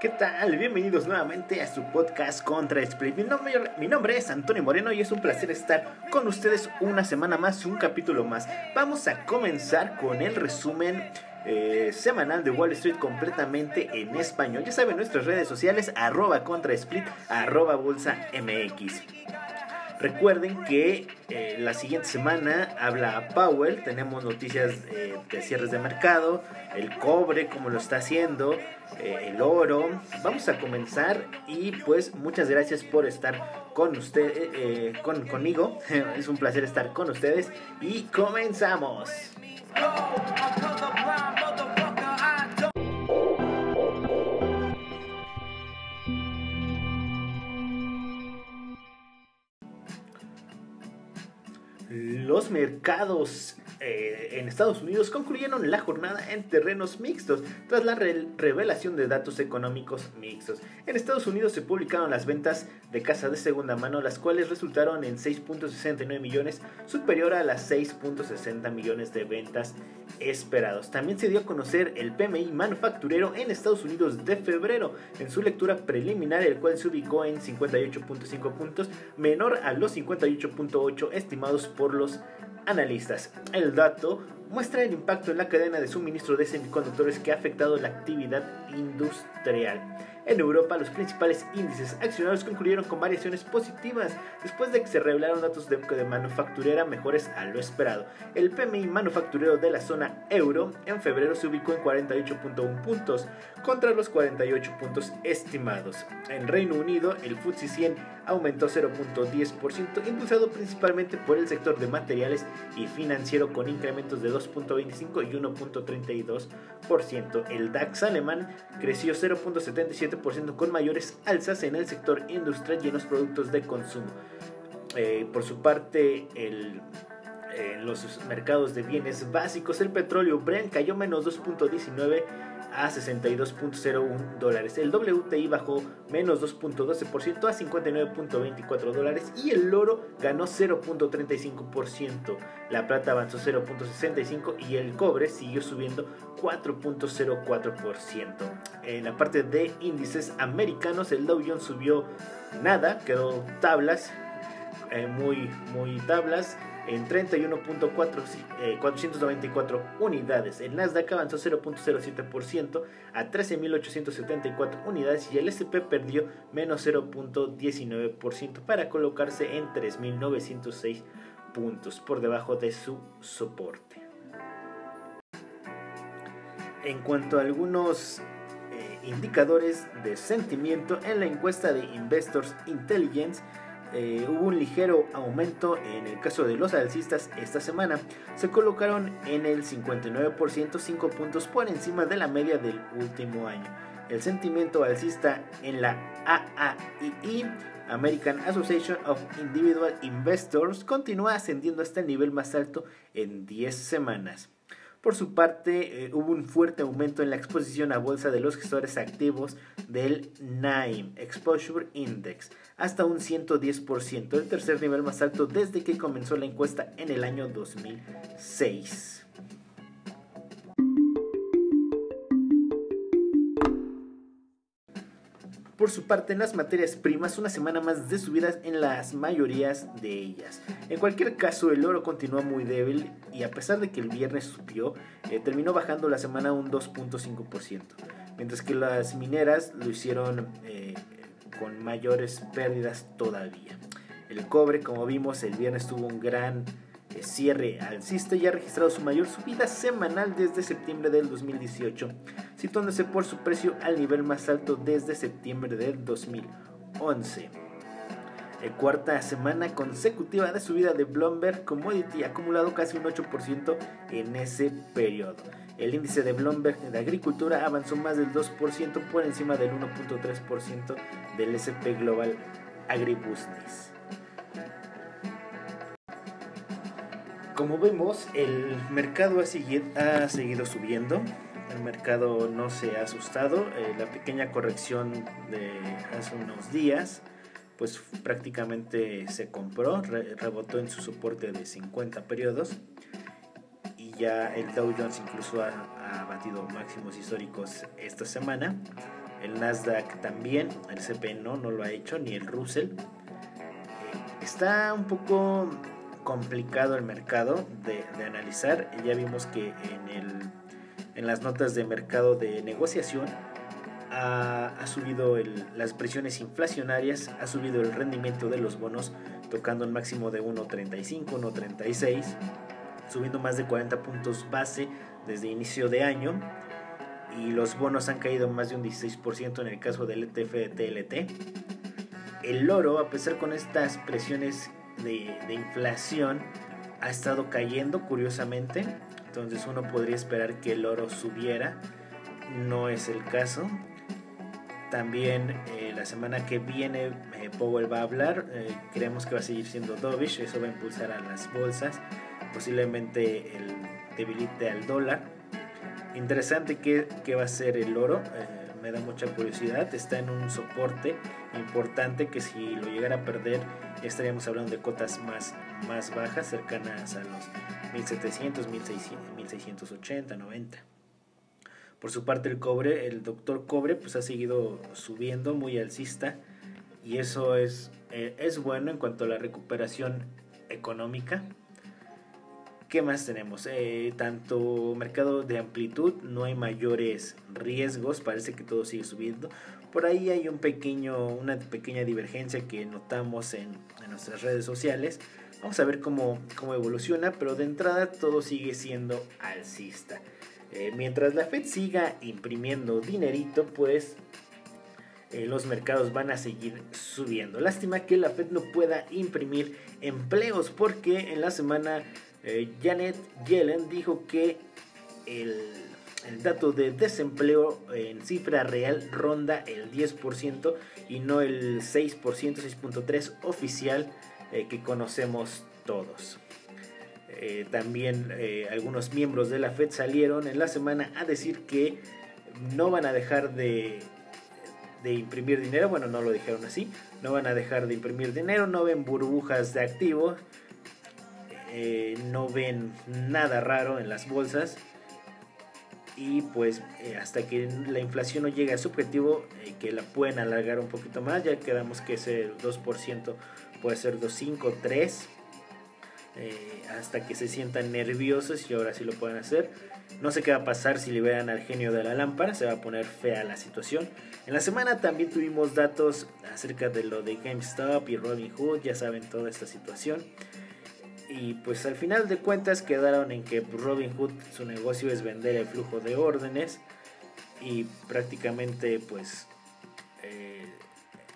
¿Qué tal? Bienvenidos nuevamente a su podcast Contra Split. Mi nombre, mi nombre, es Antonio Moreno y es un placer estar con ustedes una semana más, un capítulo más. Vamos a comenzar con el resumen eh, semanal de Wall Street completamente en español. Ya saben, nuestras redes sociales, arroba Contra Split, arroba Bolsa MX. Recuerden que eh, la siguiente semana habla Powell, tenemos noticias eh, de cierres de mercado, el cobre, como lo está haciendo, eh, el oro. Vamos a comenzar y pues muchas gracias por estar con usted, con, conmigo. es un placer estar con ustedes y comenzamos. Los mercados eh, en Estados Unidos concluyeron la jornada en terrenos mixtos tras la revelación de datos económicos mixtos. En Estados Unidos se publicaron las ventas de casa de segunda mano, las cuales resultaron en 6.69 millones, superior a las 6.60 millones de ventas esperados. También se dio a conocer el PMI manufacturero en Estados Unidos de febrero, en su lectura preliminar, el cual se ubicó en 58.5 puntos, menor a los 58.8 estimados por los analistas. El dato muestra el impacto en la cadena de suministro de semiconductores que ha afectado la actividad industrial. En Europa, los principales índices accionarios concluyeron con variaciones positivas después de que se revelaron datos de, de, manufacturera mejores a lo esperado. El PMI manufacturero de la zona euro en febrero se ubicó en 48.1 puntos contra los 48 puntos estimados. En Reino Unido, el FTSE 100 aumentó 0.10%, impulsado principalmente por el sector de materiales y financiero con incrementos de 2.25 y 1.32%. El DAX alemán creció 0.77% con mayores alzas en el sector industrial y en los productos de consumo. Eh, por su parte, el en los mercados de bienes básicos, el petróleo Brent cayó menos 2.19 a 62.01 dólares. El WTI bajó menos 2.12% a 59.24 dólares y el oro ganó 0.35%. La plata avanzó 0.65% y el cobre siguió subiendo 4.04%. En la parte de índices americanos, el Dow Jones subió nada, quedó tablas, eh, muy, muy tablas en 31.494 eh, unidades. El Nasdaq avanzó 0.07% a 13.874 unidades y el SP perdió menos 0.19% para colocarse en 3.906 puntos por debajo de su soporte. En cuanto a algunos eh, indicadores de sentimiento en la encuesta de Investors Intelligence, eh, hubo un ligero aumento en el caso de los alcistas esta semana. Se colocaron en el 59%, 5 puntos por encima de la media del último año. El sentimiento alcista en la AAII, American Association of Individual Investors, continúa ascendiendo hasta el nivel más alto en 10 semanas. Por su parte, eh, hubo un fuerte aumento en la exposición a bolsa de los gestores activos del NAIM, Exposure Index, hasta un 110%, el tercer nivel más alto desde que comenzó la encuesta en el año 2006. Por su parte, en las materias primas, una semana más de subidas en las mayorías de ellas. En cualquier caso, el oro continúa muy débil y a pesar de que el viernes subió, eh, terminó bajando la semana un 2.5%, mientras que las mineras lo hicieron eh, con mayores pérdidas todavía. El cobre, como vimos, el viernes tuvo un gran cierre alcista y ha registrado su mayor subida semanal desde septiembre del 2018, situándose por su precio al nivel más alto desde septiembre del 2011. El cuarta semana consecutiva de subida de Bloomberg Commodity ha acumulado casi un 8% en ese periodo. El índice de Bloomberg de agricultura avanzó más del 2% por encima del 1.3% del SP Global Agribusiness. Como vemos, el mercado ha, seguido, subiendo. El mercado no se ha asustado. Eh, la pequeña corrección de hace unos días, pues prácticamente se compró, rebotó en su soporte de 50 periodos. Y ya el Dow Jones incluso ha, ha batido máximos históricos esta semana. el Nasdaq también, el CP no, no lo ha hecho, ni el Russell. Eh, está un poco complicado el mercado de, analizar. Ya vimos que en, el, en las notas de mercado de negociación ha, subido las presiones inflacionarias, ha subido el rendimiento de los bonos, tocando un máximo de 1.35, 1.36, subiendo más de 40 puntos base desde inicio de año. Y los bonos han caído más de un 16% en el caso del ETF de TLT. El oro, a pesar con estas presiones de, de inflación, ha estado cayendo curiosamente. Entonces uno podría esperar que el oro subiera. No es el caso. También eh, la semana que viene eh, Powell va a hablar. Eh, creemos que va a seguir siendo dovish. Eso va a impulsar a las bolsas. Posiblemente el debilite al dólar. Interesante que, va a ser el oro. Me da mucha curiosidad. Está en un soporte importante que si lo llegara a perder estaríamos hablando de cotas más, más bajas, cercanas a los 1700, 1600, 1680, 90. Por su parte el cobre, el doctor cobre pues ha seguido subiendo muy alcista y eso es, eh, es bueno en cuanto a la recuperación económica. ¿Qué más tenemos? Eh, tanto mercado de amplitud, no hay mayores riesgos, parece que todo sigue subiendo. Por ahí hay un pequeño, una pequeña divergencia que notamos en, nuestras redes sociales. Vamos a ver cómo, cómo evoluciona, pero de entrada todo sigue siendo alcista. Eh, mientras la Fed siga imprimiendo dinerito, pues eh, los mercados van a seguir subiendo. Lástima que la Fed no pueda imprimir empleos porque en la semana eh, Janet Yellen dijo que el, el, dato de desempleo en cifra real ronda el 10% y no el 6%, 6.3% oficial que conocemos todos. Eh, también eh, algunos miembros de la Fed salieron en la semana a decir que no van a dejar de, de imprimir dinero, bueno, no lo dijeron así, no van a dejar de imprimir dinero, no ven burbujas de activos, eh, no ven nada raro en las bolsas y pues hasta que la inflación no llegue a su objetivo, que la pueden alargar un poquito más, ya quedamos que ese 2% puede ser 2.5, 3 eh, hasta que se sientan nerviosos y ahora sí lo pueden hacer. No sé qué va a pasar si liberan al genio de la lámpara, se va a poner fea la situación. En la semana también tuvimos datos acerca de lo de GameStop y Robinhood, ya saben toda esta situación. Y pues al final de cuentas quedaron en que Robinhood su negocio es vender el flujo de órdenes y prácticamente pues eh,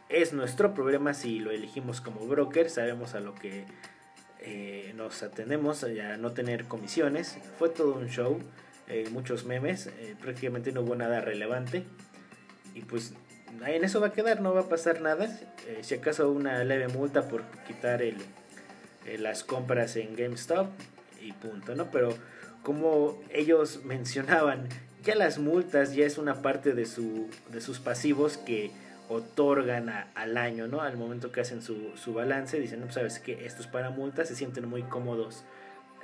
es nuestro problema si lo elegimos como broker, sabemos a lo que eh, nos atendemos a no tener comisiones. Fue todo un show, eh, muchos memes, prácticamente no hubo nada relevante. Y pues en eso va a quedar, no va a pasar nada. si acaso una leve multa por quitar el, las compras en GameStop y punto, ¿no? Pero como ellos mencionaban, ya las multas ya es una parte de, su, de sus pasivos que otorgan al año, ¿no? Al momento que hacen su, su balance, dicen, no, pues, sabes que esto es para multas, se sienten muy cómodos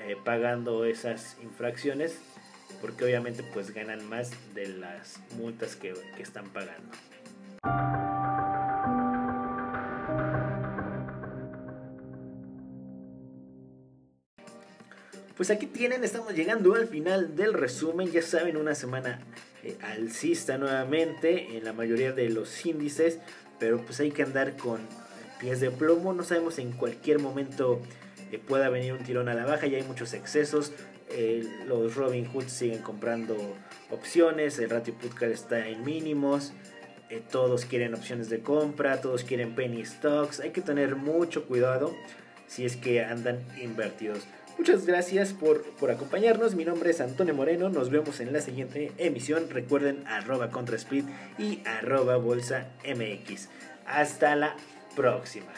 eh, pagando esas infracciones, porque obviamente pues ganan más de las multas que, que están pagando. Pues aquí tienen, estamos llegando al final del resumen, ya saben, una semana eh, alcista nuevamente en la mayoría de los índices, pero pues hay que andar con pies de plomo, no sabemos en cualquier momento eh, pueda venir un tirón a la baja, ya hay muchos excesos, eh, los Robin Hood siguen comprando opciones, el ratio Putcar está en mínimos, todos quieren opciones de compra, todos quieren penny stocks, hay que tener mucho cuidado si es que andan invertidos. Muchas gracias por, por, acompañarnos. Mi nombre es Antonio Moreno. Nos vemos en la siguiente emisión. Recuerden arroba contraspeed y arroba bolsa mx. Hasta la próxima.